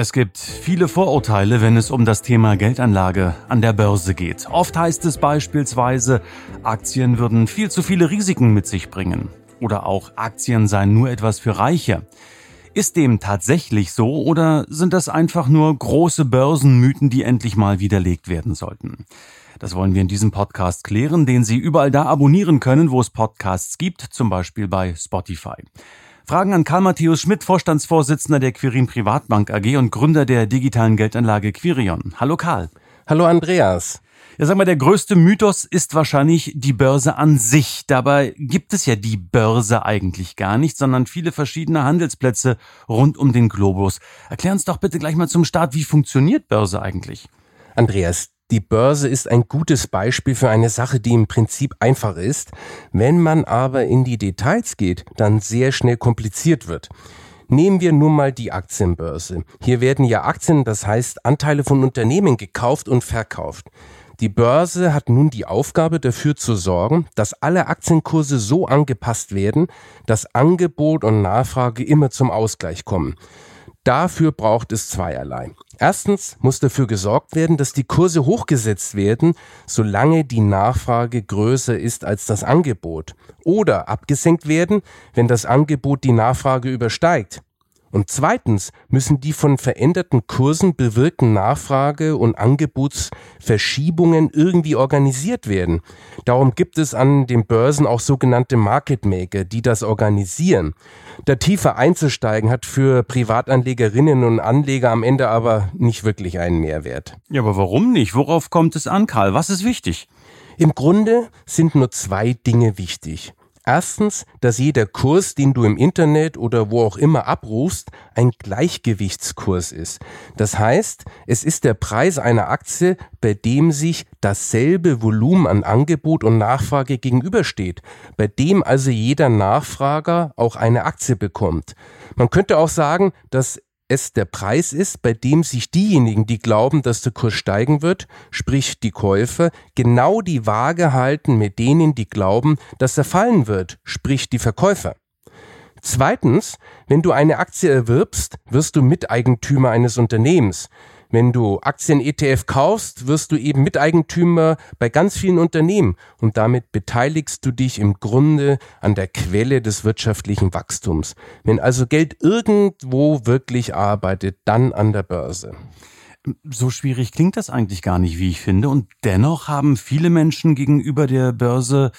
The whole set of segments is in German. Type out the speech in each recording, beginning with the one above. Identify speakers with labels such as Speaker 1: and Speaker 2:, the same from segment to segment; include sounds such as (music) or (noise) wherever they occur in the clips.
Speaker 1: Es gibt viele Vorurteile, wenn es um das Thema Geldanlage an der Börse geht. Oft heißt es beispielsweise, Aktien würden viel zu viele Risiken mit sich bringen. Oder auch Aktien seien nur etwas für Reiche. Ist dem tatsächlich so oder sind das einfach nur große Börsenmythen, die endlich mal widerlegt werden sollten? Das wollen wir in diesem Podcast klären, den Sie überall da abonnieren können, wo es Podcasts gibt, zum Beispiel bei Spotify. Fragen an Karl Matthäus Schmidt, Vorstandsvorsitzender der Quirin Privatbank AG und Gründer der digitalen Geldanlage Quirion. Hallo Karl.
Speaker 2: Hallo Andreas.
Speaker 1: Ja, sag mal, der größte Mythos ist wahrscheinlich die Börse an sich. Dabei gibt es ja die Börse eigentlich gar nicht, sondern viele verschiedene Handelsplätze rund um den Globus. Erklär uns doch bitte gleich mal zum Start, wie funktioniert Börse eigentlich?
Speaker 2: Andreas, die Börse ist ein gutes Beispiel für eine Sache, die im Prinzip einfach ist, wenn man aber in die Details geht, dann sehr schnell kompliziert wird. Nehmen wir nur mal die Aktienbörse. Hier werden ja Aktien, das heißt Anteile von Unternehmen gekauft und verkauft. Die Börse hat nun die Aufgabe dafür zu sorgen, dass alle Aktienkurse so angepasst werden, dass Angebot und Nachfrage immer zum Ausgleich kommen. Dafür braucht es zweierlei. Erstens muss dafür gesorgt werden, dass die Kurse hochgesetzt werden, solange die Nachfrage größer ist als das Angebot. Oder abgesenkt werden, wenn das Angebot die Nachfrage übersteigt. Und zweitens müssen die von veränderten Kursen bewirkten Nachfrage- und Angebotsverschiebungen irgendwie organisiert werden. Darum gibt es an den Börsen auch sogenannte Market Maker, die das organisieren. Da tiefer einzusteigen hat für Privatanlegerinnen und Anleger am Ende aber nicht wirklich einen Mehrwert.
Speaker 1: Ja, aber warum nicht? Worauf kommt es an, Karl? Was ist wichtig?
Speaker 2: Im Grunde sind nur zwei Dinge wichtig. Erstens, dass jeder Kurs, den du im Internet oder wo auch immer abrufst, ein Gleichgewichtskurs ist. Das heißt, es ist der Preis einer Aktie, bei dem sich dasselbe Volumen an Angebot und Nachfrage gegenübersteht, bei dem also jeder Nachfrager auch eine Aktie bekommt. Man könnte auch sagen, dass es der Preis ist, bei dem sich diejenigen, die glauben, dass der Kurs steigen wird, sprich die Käufer, genau die Waage halten mit denen, die glauben, dass er fallen wird, sprich die Verkäufer. Zweitens, wenn du eine Aktie erwirbst, wirst du Miteigentümer eines Unternehmens. Wenn du Aktien-ETF kaufst, wirst du eben Miteigentümer bei ganz vielen Unternehmen und damit beteiligst du dich im Grunde an der Quelle des wirtschaftlichen Wachstums. Wenn also Geld irgendwo wirklich arbeitet, dann an der Börse.
Speaker 1: So schwierig klingt das eigentlich gar nicht, wie ich finde. Und dennoch haben viele Menschen gegenüber der Börse,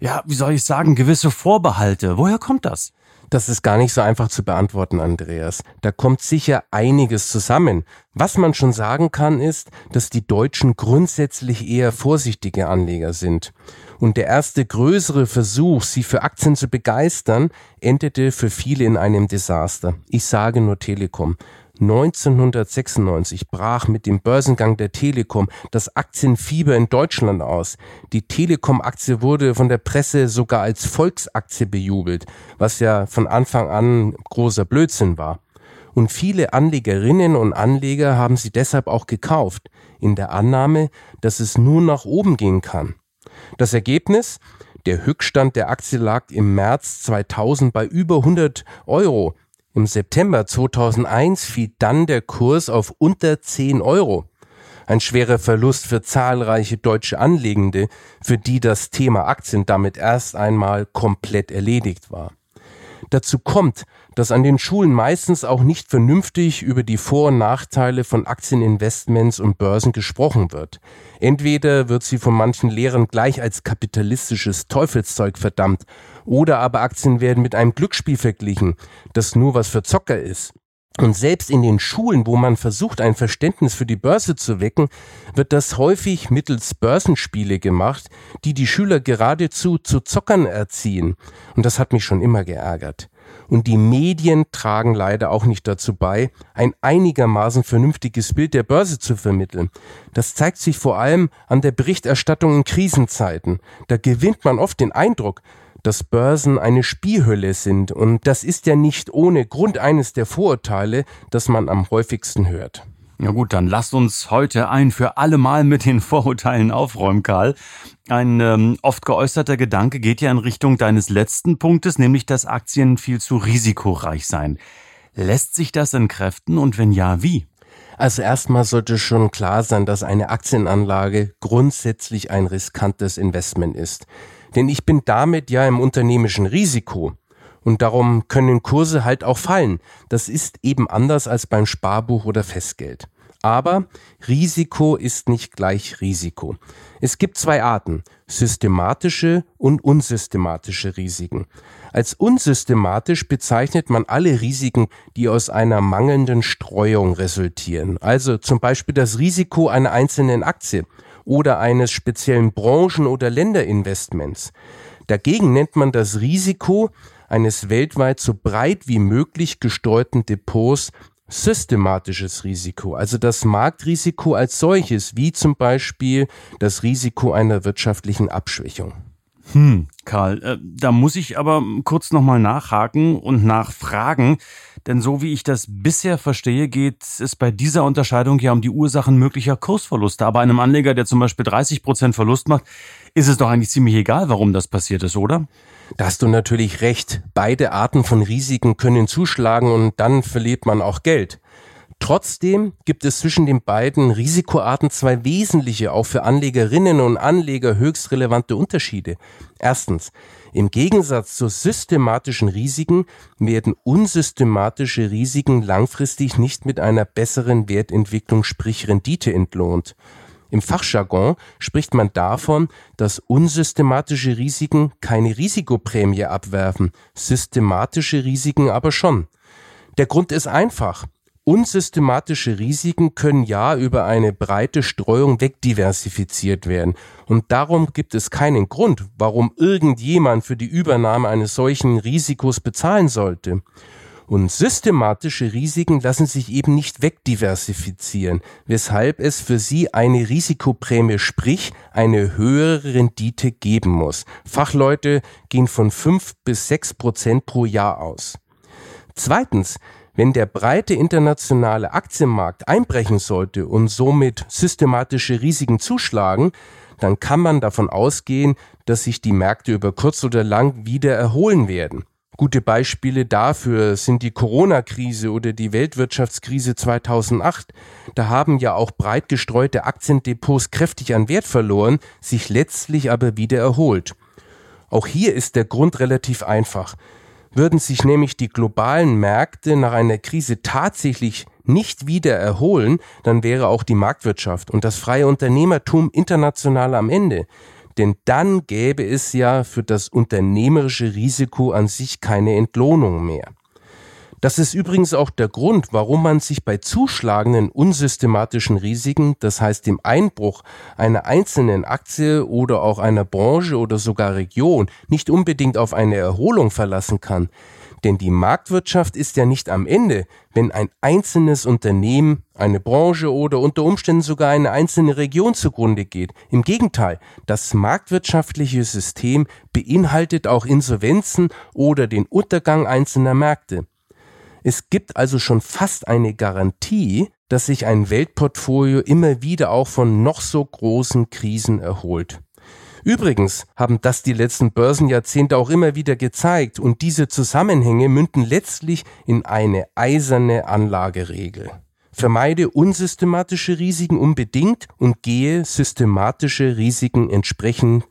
Speaker 1: ja, wie soll ich sagen, gewisse Vorbehalte. Woher kommt das?
Speaker 2: Das ist gar nicht so einfach zu beantworten, Andreas. Da kommt sicher einiges zusammen. Was man schon sagen kann, ist, dass die Deutschen grundsätzlich eher vorsichtige Anleger sind. Und der erste größere Versuch, sie für Aktien zu begeistern, endete für viele in einem Desaster. Ich sage nur Telekom. 1996 brach mit dem Börsengang der Telekom das Aktienfieber in Deutschland aus. Die Telekom-Aktie wurde von der Presse sogar als Volksaktie bejubelt, was ja von Anfang an großer Blödsinn war. Und viele Anlegerinnen und Anleger haben sie deshalb auch gekauft, in der Annahme, dass es nur nach oben gehen kann. Das Ergebnis? Der Höchststand der Aktie lag im März 2000 bei über 100 Euro. Im September 2001 fiel dann der Kurs auf unter 10 Euro. Ein schwerer Verlust für zahlreiche deutsche Anlegende, für die das Thema Aktien damit erst einmal komplett erledigt war. Dazu kommt, dass an den Schulen meistens auch nicht vernünftig über die Vor- und Nachteile von Aktieninvestments und Börsen gesprochen wird. Entweder wird sie von manchen Lehrern gleich als kapitalistisches Teufelszeug verdammt, oder aber Aktien werden mit einem Glücksspiel verglichen, das nur was für Zocker ist. Und selbst in den Schulen, wo man versucht, ein Verständnis für die Börse zu wecken, wird das häufig mittels Börsenspiele gemacht, die die Schüler geradezu zu Zockern erziehen. Und das hat mich schon immer geärgert. Und die Medien tragen leider auch nicht dazu bei, ein einigermaßen vernünftiges Bild der Börse zu vermitteln. Das zeigt sich vor allem an der Berichterstattung in Krisenzeiten. Da gewinnt man oft den Eindruck, dass Börsen eine Spielhölle sind. Und das ist ja nicht ohne Grund eines der Vorurteile, das man am häufigsten hört.
Speaker 1: Ja gut, dann lasst uns heute ein für alle Mal mit den Vorurteilen aufräumen, Karl. Ein ähm, oft geäußerter Gedanke geht ja in Richtung deines letzten Punktes, nämlich dass Aktien viel zu risikoreich seien. Lässt sich das entkräften und wenn ja, wie?
Speaker 2: Also erstmal sollte schon klar sein, dass eine Aktienanlage grundsätzlich ein riskantes Investment ist. Denn ich bin damit ja im unternehmischen Risiko. Und darum können Kurse halt auch fallen. Das ist eben anders als beim Sparbuch oder Festgeld. Aber Risiko ist nicht gleich Risiko. Es gibt zwei Arten, systematische und unsystematische Risiken. Als unsystematisch bezeichnet man alle Risiken, die aus einer mangelnden Streuung resultieren. Also zum Beispiel das Risiko einer einzelnen Aktie oder eines speziellen Branchen- oder Länderinvestments. Dagegen nennt man das Risiko eines weltweit so breit wie möglich gestreuten Depots systematisches Risiko, also das Marktrisiko als solches, wie zum Beispiel das Risiko einer wirtschaftlichen Abschwächung.
Speaker 1: Hm, Karl, äh, da muss ich aber kurz nochmal nachhaken und nachfragen, denn so wie ich das bisher verstehe, geht es bei dieser Unterscheidung ja um die Ursachen möglicher Kursverluste. Aber einem Anleger, der zum Beispiel 30 Prozent Verlust macht, ist es doch eigentlich ziemlich egal, warum das passiert ist, oder?
Speaker 2: Da hast du natürlich recht. Beide Arten von Risiken können zuschlagen und dann verliert man auch Geld. Trotzdem gibt es zwischen den beiden Risikoarten zwei wesentliche, auch für Anlegerinnen und Anleger höchst relevante Unterschiede. Erstens, im Gegensatz zu systematischen Risiken werden unsystematische Risiken langfristig nicht mit einer besseren Wertentwicklung, sprich Rendite entlohnt. Im Fachjargon spricht man davon, dass unsystematische Risiken keine Risikoprämie abwerfen, systematische Risiken aber schon. Der Grund ist einfach. Unsystematische Risiken können ja über eine breite Streuung wegdiversifiziert werden. Und darum gibt es keinen Grund, warum irgendjemand für die Übernahme eines solchen Risikos bezahlen sollte. Und systematische Risiken lassen sich eben nicht wegdiversifizieren, weshalb es für sie eine Risikoprämie, sprich eine höhere Rendite geben muss. Fachleute gehen von fünf bis sechs Prozent pro Jahr aus. Zweitens, wenn der breite internationale Aktienmarkt einbrechen sollte und somit systematische Risiken zuschlagen, dann kann man davon ausgehen, dass sich die Märkte über kurz oder lang wieder erholen werden. Gute Beispiele dafür sind die Corona-Krise oder die Weltwirtschaftskrise 2008. Da haben ja auch breit gestreute Aktiendepots kräftig an Wert verloren, sich letztlich aber wieder erholt. Auch hier ist der Grund relativ einfach. Würden sich nämlich die globalen Märkte nach einer Krise tatsächlich nicht wieder erholen, dann wäre auch die Marktwirtschaft und das freie Unternehmertum international am Ende denn dann gäbe es ja für das unternehmerische Risiko an sich keine Entlohnung mehr. Das ist übrigens auch der Grund, warum man sich bei zuschlagenden unsystematischen Risiken, das heißt dem Einbruch einer einzelnen Aktie oder auch einer Branche oder sogar Region, nicht unbedingt auf eine Erholung verlassen kann. Denn die Marktwirtschaft ist ja nicht am Ende, wenn ein einzelnes Unternehmen, eine Branche oder unter Umständen sogar eine einzelne Region zugrunde geht. Im Gegenteil, das marktwirtschaftliche System beinhaltet auch Insolvenzen oder den Untergang einzelner Märkte. Es gibt also schon fast eine Garantie, dass sich ein Weltportfolio immer wieder auch von noch so großen Krisen erholt. Übrigens haben das die letzten Börsenjahrzehnte auch immer wieder gezeigt und diese Zusammenhänge münden letztlich in eine eiserne Anlageregel. Vermeide unsystematische Risiken unbedingt und gehe systematische Risiken entsprechend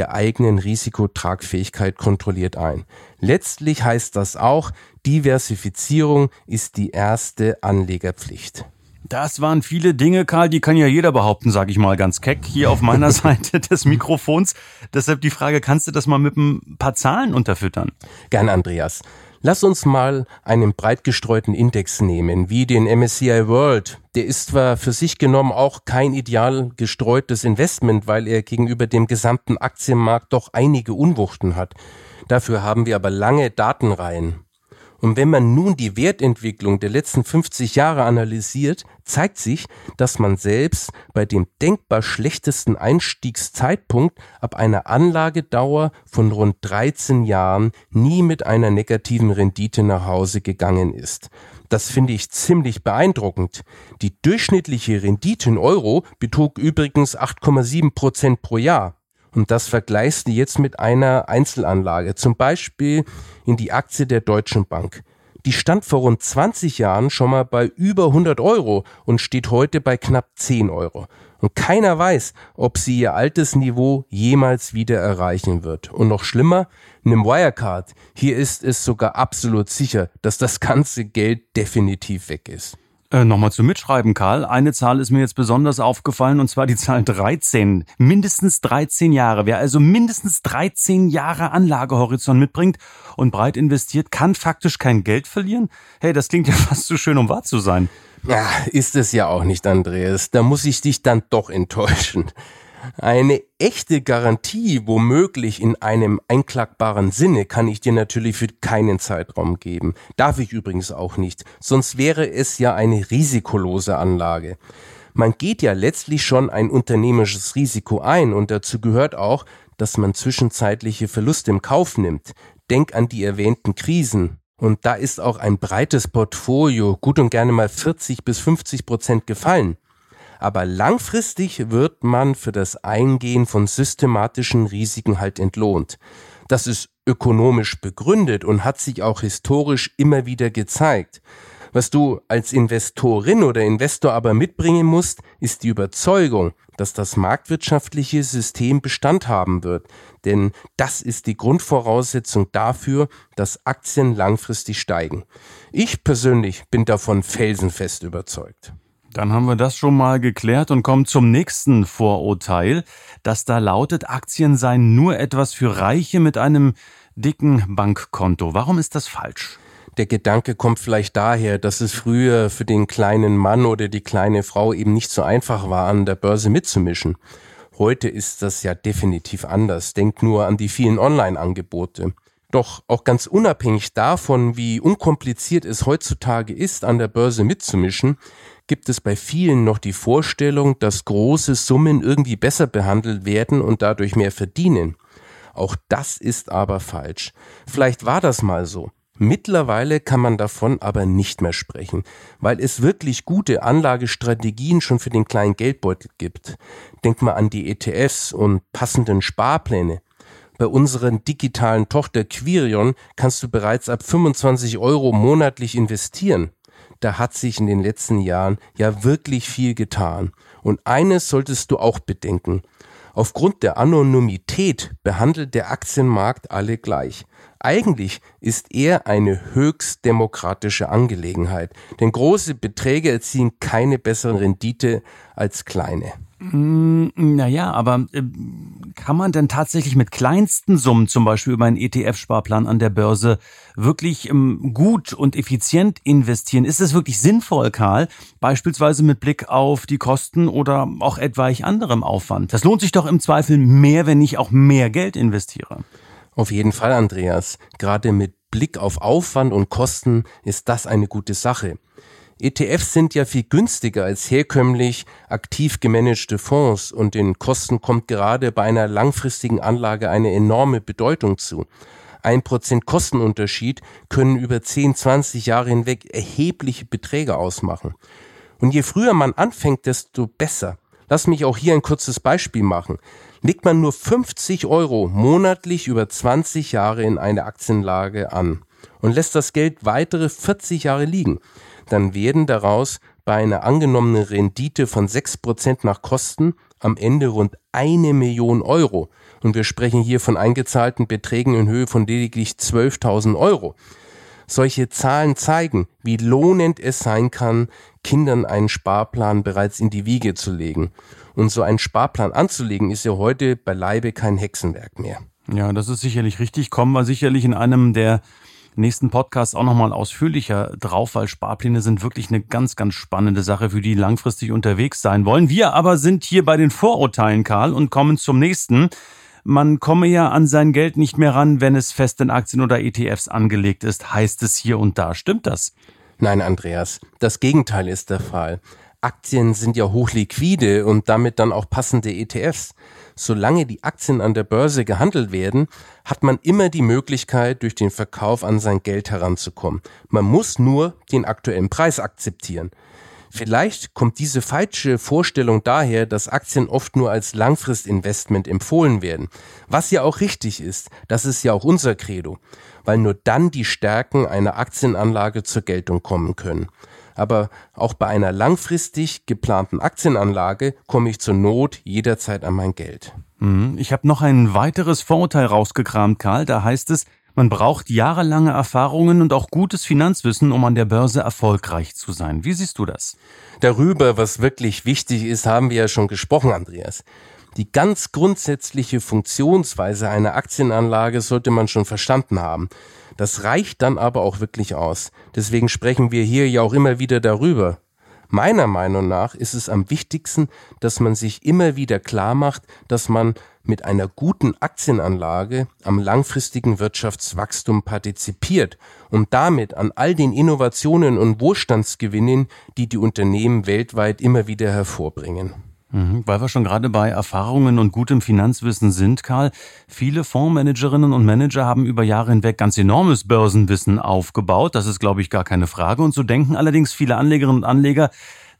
Speaker 2: der eigenen Risikotragfähigkeit kontrolliert ein. Letztlich heißt das auch, Diversifizierung ist die erste Anlegerpflicht.
Speaker 1: Das waren viele Dinge, Karl, die kann ja jeder behaupten, sage ich mal ganz keck, hier auf meiner (laughs) Seite des Mikrofons. Deshalb die Frage, kannst du das mal mit ein paar Zahlen unterfüttern?
Speaker 2: Gern, Andreas. Lass uns mal einen breit gestreuten Index nehmen, wie den MSCI World. Der ist zwar für sich genommen auch kein ideal gestreutes Investment, weil er gegenüber dem gesamten Aktienmarkt doch einige Unwuchten hat. Dafür haben wir aber lange Datenreihen. Und wenn man nun die Wertentwicklung der letzten 50 Jahre analysiert, zeigt sich, dass man selbst bei dem denkbar schlechtesten Einstiegszeitpunkt ab einer Anlagedauer von rund 13 Jahren nie mit einer negativen Rendite nach Hause gegangen ist. Das finde ich ziemlich beeindruckend. Die durchschnittliche Rendite in Euro betrug übrigens 8,7 Prozent pro Jahr. Und das vergleichst du jetzt mit einer Einzelanlage, zum Beispiel in die Aktie der Deutschen Bank. Die stand vor rund 20 Jahren schon mal bei über 100 Euro und steht heute bei knapp 10 Euro. Und keiner weiß, ob sie ihr altes Niveau jemals wieder erreichen wird. Und noch schlimmer, einem Wirecard, hier ist es sogar absolut sicher, dass das ganze Geld definitiv weg ist.
Speaker 1: Äh, Nochmal zum Mitschreiben, Karl. Eine Zahl ist mir jetzt besonders aufgefallen, und zwar die Zahl 13. Mindestens 13 Jahre. Wer also mindestens 13 Jahre Anlagehorizont mitbringt und breit investiert, kann faktisch kein Geld verlieren? Hey, das klingt ja (laughs) fast zu schön, um wahr zu sein.
Speaker 2: Ja, ist es ja auch nicht, Andreas. Da muss ich dich dann doch enttäuschen. Eine echte Garantie, womöglich in einem einklagbaren Sinne, kann ich dir natürlich für keinen Zeitraum geben. Darf ich übrigens auch nicht, sonst wäre es ja eine risikolose Anlage. Man geht ja letztlich schon ein unternehmerisches Risiko ein und dazu gehört auch, dass man zwischenzeitliche Verluste im Kauf nimmt. Denk an die erwähnten Krisen. Und da ist auch ein breites Portfolio gut und gerne mal 40 bis 50 Prozent gefallen aber langfristig wird man für das Eingehen von systematischen Risiken halt entlohnt. Das ist ökonomisch begründet und hat sich auch historisch immer wieder gezeigt. Was du als Investorin oder Investor aber mitbringen musst, ist die Überzeugung, dass das marktwirtschaftliche System Bestand haben wird. Denn das ist die Grundvoraussetzung dafür, dass Aktien langfristig steigen. Ich persönlich bin davon felsenfest überzeugt.
Speaker 1: Dann haben wir das schon mal geklärt und kommen zum nächsten Vorurteil, das da lautet, Aktien seien nur etwas für Reiche mit einem dicken Bankkonto. Warum ist das falsch?
Speaker 2: Der Gedanke kommt vielleicht daher, dass es früher für den kleinen Mann oder die kleine Frau eben nicht so einfach war, an der Börse mitzumischen. Heute ist das ja definitiv anders. Denkt nur an die vielen Online-Angebote. Doch auch ganz unabhängig davon, wie unkompliziert es heutzutage ist, an der Börse mitzumischen, gibt es bei vielen noch die Vorstellung, dass große Summen irgendwie besser behandelt werden und dadurch mehr verdienen. Auch das ist aber falsch. Vielleicht war das mal so. Mittlerweile kann man davon aber nicht mehr sprechen, weil es wirklich gute Anlagestrategien schon für den kleinen Geldbeutel gibt. Denk mal an die ETFs und passenden Sparpläne. Bei unseren digitalen Tochter Quirion kannst du bereits ab 25 Euro monatlich investieren da hat sich in den letzten Jahren ja wirklich viel getan. Und eines solltest du auch bedenken. Aufgrund der Anonymität behandelt der Aktienmarkt alle gleich. Eigentlich ist er eine höchst demokratische Angelegenheit, denn große Beträge erzielen keine besseren Rendite als kleine.
Speaker 1: Hm, naja, aber äh, kann man denn tatsächlich mit kleinsten Summen, zum Beispiel über einen ETF-Sparplan an der Börse, wirklich ähm, gut und effizient investieren? Ist das wirklich sinnvoll, Karl? Beispielsweise mit Blick auf die Kosten oder auch etwaig anderem Aufwand. Das lohnt sich doch im Zweifel mehr, wenn ich auch mehr Geld investiere.
Speaker 2: Auf jeden Fall, Andreas. Gerade mit Blick auf Aufwand und Kosten ist das eine gute Sache. ETFs sind ja viel günstiger als herkömmlich aktiv gemanagte Fonds und den Kosten kommt gerade bei einer langfristigen Anlage eine enorme Bedeutung zu. Ein Prozent Kostenunterschied können über 10, 20 Jahre hinweg erhebliche Beträge ausmachen. Und je früher man anfängt, desto besser. Lass mich auch hier ein kurzes Beispiel machen. Legt man nur 50 Euro monatlich über 20 Jahre in eine Aktienlage an und lässt das Geld weitere 40 Jahre liegen, dann werden daraus bei einer angenommenen Rendite von 6% nach Kosten am Ende rund eine Million Euro. Und wir sprechen hier von eingezahlten Beträgen in Höhe von lediglich 12.000 Euro. Solche Zahlen zeigen, wie lohnend es sein kann, Kindern einen Sparplan bereits in die Wiege zu legen. Und so einen Sparplan anzulegen, ist ja heute beileibe kein Hexenwerk mehr.
Speaker 1: Ja, das ist sicherlich richtig. Kommen wir sicherlich in einem der nächsten Podcast auch nochmal ausführlicher drauf, weil Sparpläne sind wirklich eine ganz, ganz spannende Sache, für die langfristig unterwegs sein wollen. Wir aber sind hier bei den Vorurteilen, Karl, und kommen zum nächsten. man komme ja an sein Geld nicht mehr ran, wenn es fest in Aktien oder ETFs angelegt ist, heißt es hier und da. Stimmt das?
Speaker 2: Nein, Andreas, das Gegenteil ist der Fall. Aktien sind ja hochliquide und damit dann auch passende ETFs. Solange die Aktien an der Börse gehandelt werden, hat man immer die Möglichkeit, durch den Verkauf an sein Geld heranzukommen. Man muss nur den aktuellen Preis akzeptieren. Vielleicht kommt diese falsche Vorstellung daher, dass Aktien oft nur als Langfristinvestment empfohlen werden. Was ja auch richtig ist, das ist ja auch unser Credo, weil nur dann die Stärken einer Aktienanlage zur Geltung kommen können aber auch bei einer langfristig geplanten Aktienanlage komme ich zur Not jederzeit an mein Geld.
Speaker 1: Mhm. Ich habe noch ein weiteres Vorurteil rausgekramt, Karl. Da heißt es, man braucht jahrelange Erfahrungen und auch gutes Finanzwissen, um an der Börse erfolgreich zu sein. Wie siehst du das?
Speaker 2: Darüber, was wirklich wichtig ist, haben wir ja schon gesprochen, Andreas. Die ganz grundsätzliche Funktionsweise einer Aktienanlage sollte man schon verstanden haben. Das reicht dann aber auch wirklich aus. Deswegen sprechen wir hier ja auch immer wieder darüber. Meiner Meinung nach ist es am wichtigsten, dass man sich immer wieder klar macht, dass man mit einer guten Aktienanlage am langfristigen Wirtschaftswachstum partizipiert und damit an all den Innovationen und Wohlstandsgewinnen, die die Unternehmen weltweit immer wieder hervorbringen.
Speaker 1: Mhm, weil wir schon gerade bei Erfahrungen und gutem Finanzwissen sind, Karl. Viele Fondsmanagerinnen und Manager haben über Jahre hinweg ganz enormes Börsenwissen aufgebaut. Das ist, glaube ich, gar keine Frage. Und so denken allerdings viele Anlegerinnen und Anleger,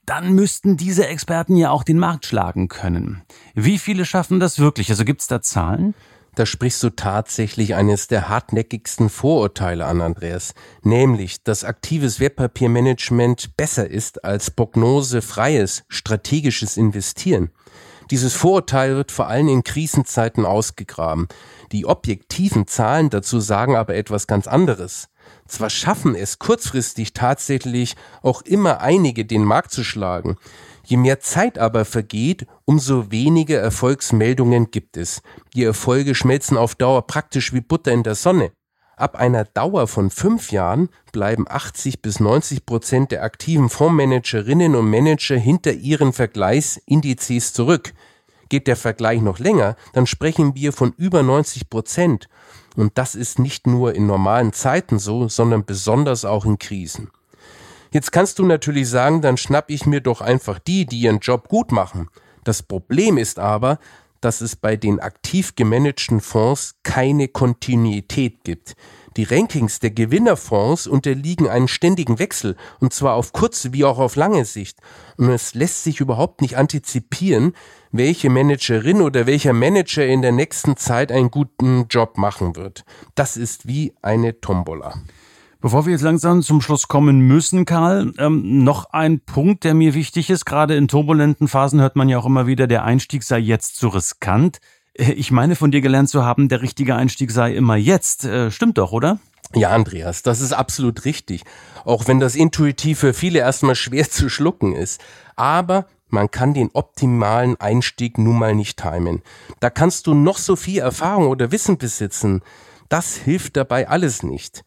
Speaker 1: dann müssten diese Experten ja auch den Markt schlagen können. Wie viele schaffen das wirklich? Also gibt es da Zahlen?
Speaker 2: Da sprichst du tatsächlich eines der hartnäckigsten Vorurteile an, Andreas, nämlich, dass aktives Wertpapiermanagement besser ist als prognosefreies, strategisches Investieren. Dieses Vorurteil wird vor allem in Krisenzeiten ausgegraben. Die objektiven Zahlen dazu sagen aber etwas ganz anderes. Zwar schaffen es kurzfristig tatsächlich auch immer einige, den Markt zu schlagen, Je mehr Zeit aber vergeht, umso weniger Erfolgsmeldungen gibt es. Die Erfolge schmelzen auf Dauer praktisch wie Butter in der Sonne. Ab einer Dauer von fünf Jahren bleiben 80 bis 90 Prozent der aktiven Fondsmanagerinnen und Manager hinter ihren Vergleichsindizes zurück. Geht der Vergleich noch länger, dann sprechen wir von über 90 Prozent. Und das ist nicht nur in normalen Zeiten so, sondern besonders auch in Krisen. Jetzt kannst du natürlich sagen, dann schnapp ich mir doch einfach die, die ihren Job gut machen. Das Problem ist aber, dass es bei den aktiv gemanagten Fonds keine Kontinuität gibt. Die Rankings der Gewinnerfonds unterliegen einem ständigen Wechsel, und zwar auf kurze wie auch auf lange Sicht. Und es lässt sich überhaupt nicht antizipieren, welche Managerin oder welcher Manager in der nächsten Zeit einen guten Job machen wird. Das ist wie eine Tombola.
Speaker 1: Bevor wir jetzt langsam zum Schluss kommen müssen, Karl, ähm, noch ein Punkt, der mir wichtig ist. Gerade in turbulenten Phasen hört man ja auch immer wieder, der Einstieg sei jetzt zu riskant. Äh, ich meine von dir gelernt zu haben, der richtige Einstieg sei immer jetzt. Äh, stimmt doch, oder?
Speaker 2: Ja, Andreas, das ist absolut richtig. Auch wenn das intuitiv für viele erstmal schwer (laughs) zu schlucken ist. Aber man kann den optimalen Einstieg nun mal nicht timen. Da kannst du noch so viel Erfahrung oder Wissen besitzen. Das hilft dabei alles nicht.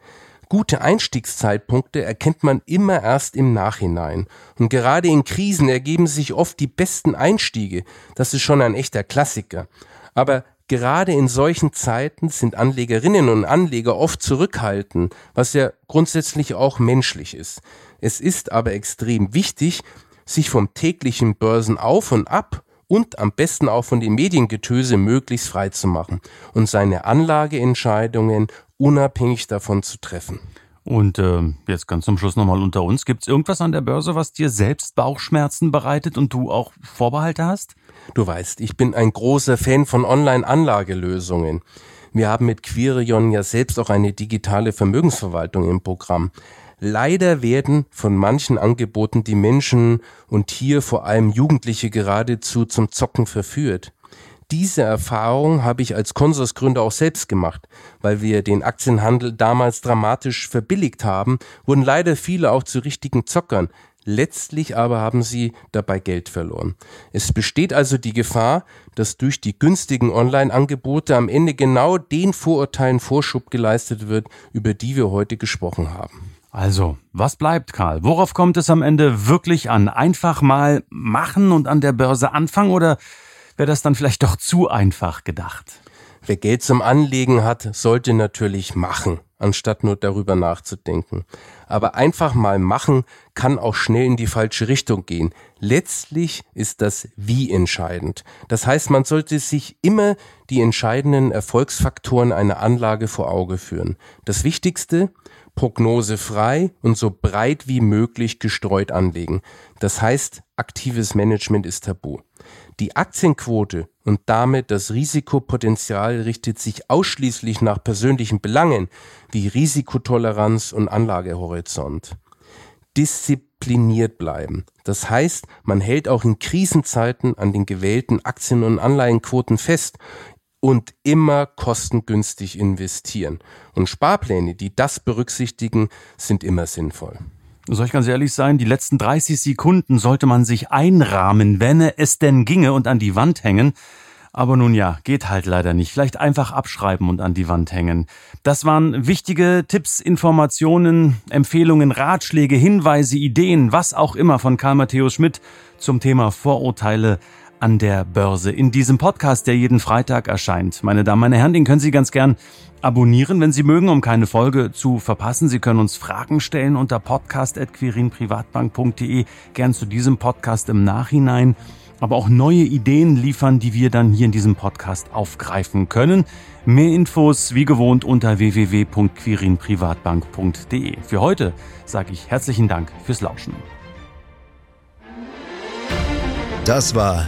Speaker 2: Gute Einstiegszeitpunkte erkennt man immer erst im Nachhinein. Und gerade in Krisen ergeben sich oft die besten Einstiege. Das ist schon ein echter Klassiker. Aber gerade in solchen Zeiten sind Anlegerinnen und Anleger oft zurückhaltend, was ja grundsätzlich auch menschlich ist. Es ist aber extrem wichtig, sich vom täglichen Börsen auf und ab und am besten auch von den Mediengetöse möglichst frei zu machen und seine Anlageentscheidungen unabhängig davon zu treffen.
Speaker 1: Und äh, jetzt ganz zum Schluss nochmal unter uns. Gibt es irgendwas an der Börse, was dir selbst Bauchschmerzen bereitet und du auch Vorbehalte hast?
Speaker 2: Du weißt, ich bin ein großer Fan von Online-Anlagelösungen. Wir haben mit Quirion ja selbst auch eine digitale Vermögensverwaltung im Programm. Leider werden von manchen Angeboten die Menschen und hier vor allem Jugendliche geradezu zum Zocken verführt diese Erfahrung habe ich als Konsorsgründer auch selbst gemacht. Weil wir den Aktienhandel damals dramatisch verbilligt haben, wurden leider viele auch zu richtigen Zockern. Letztlich aber haben sie dabei Geld verloren. Es besteht also die Gefahr, dass durch die günstigen Online-Angebote am Ende genau den Vorurteilen Vorschub geleistet wird, über die wir heute gesprochen haben.
Speaker 1: Also, was bleibt, Karl? Worauf kommt es am Ende wirklich an? Einfach mal machen und an der Börse anfangen oder wäre das dann vielleicht doch zu einfach gedacht.
Speaker 2: Wer Geld zum Anlegen hat, sollte natürlich machen, anstatt nur darüber nachzudenken. Aber einfach mal machen kann auch schnell in die falsche Richtung gehen. Letztlich ist das Wie entscheidend. Das heißt, man sollte sich immer die entscheidenden Erfolgsfaktoren einer Anlage vor Auge führen. Das Wichtigste, prognosefrei und so breit wie möglich gestreut anlegen. Das heißt, aktives Management ist tabu. Die Aktienquote und damit das Risikopotenzial richtet sich ausschließlich nach persönlichen Belangen wie Risikotoleranz und Anlagehorizont. Diszipliniert bleiben. Das heißt, man hält auch in Krisenzeiten an den gewählten Aktien- und Anleihenquoten fest und immer kostengünstig investieren. Und Sparpläne, die das berücksichtigen, sind immer sinnvoll.
Speaker 1: Soll ich ganz ehrlich sein, die letzten 30 Sekunden sollte man sich einrahmen, wenn es denn ginge und an die Wand hängen. Aber nun ja, geht halt leider nicht. Vielleicht einfach abschreiben und an die Wand hängen. Das waren wichtige Tipps, Informationen, Empfehlungen, Ratschläge, Hinweise, Ideen, was auch immer von Karl Matthäus Schmidt zum Thema Vorurteile an der Börse in diesem Podcast, der jeden Freitag erscheint. Meine Damen, meine Herren, den können Sie ganz gern abonnieren, wenn Sie mögen, um keine Folge zu verpassen. Sie können uns Fragen stellen unter podcast.quirinprivatbank.de, gern zu diesem Podcast im Nachhinein, aber auch neue Ideen liefern, die wir dann hier in diesem Podcast aufgreifen können. Mehr Infos wie gewohnt unter www.quirinprivatbank.de. Für heute sage ich herzlichen Dank fürs Lauschen.
Speaker 3: Das war